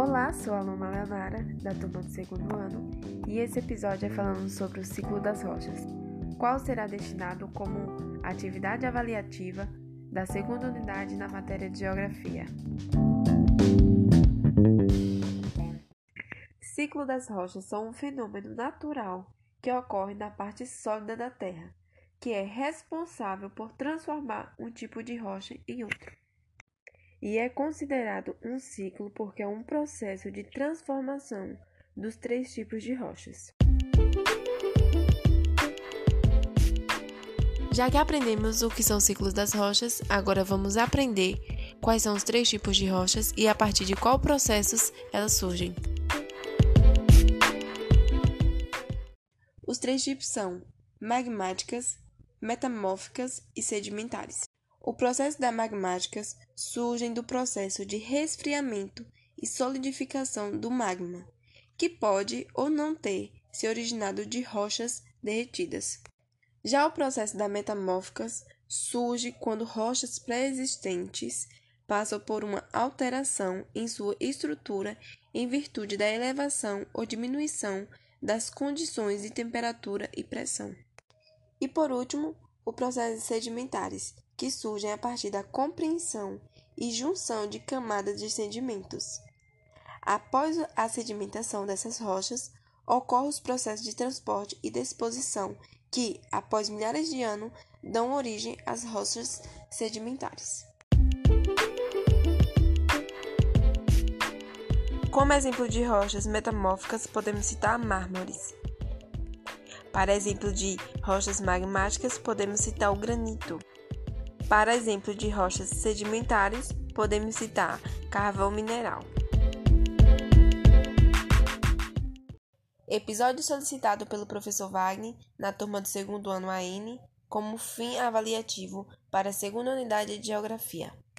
Olá, sou a aluna Leonara, da turma do segundo ano, e esse episódio é falando sobre o ciclo das rochas, qual será destinado como atividade avaliativa da segunda unidade na matéria de Geografia. Ciclo das rochas são um fenômeno natural que ocorre na parte sólida da Terra, que é responsável por transformar um tipo de rocha em outro e é considerado um ciclo porque é um processo de transformação dos três tipos de rochas. Já que aprendemos o que são ciclos das rochas, agora vamos aprender quais são os três tipos de rochas e a partir de qual processos elas surgem. Os três tipos são magmáticas, metamórficas e sedimentares. O processo das magmáticas surge do processo de resfriamento e solidificação do magma, que pode ou não ter se originado de rochas derretidas. Já o processo das metamórficas surge quando rochas pré-existentes passam por uma alteração em sua estrutura em virtude da elevação ou diminuição das condições de temperatura e pressão. E por último, o processo sedimentares, que surgem a partir da compreensão e junção de camadas de sedimentos. Após a sedimentação dessas rochas, ocorrem os processos de transporte e disposição que, após milhares de anos, dão origem às rochas sedimentares. Como exemplo de rochas metamórficas, podemos citar mármores. Para exemplo de rochas magmáticas, podemos citar o granito. Para exemplo de rochas sedimentares, podemos citar carvão mineral. Episódio solicitado pelo professor Wagner na turma do segundo ano AN como fim avaliativo para a segunda unidade de Geografia.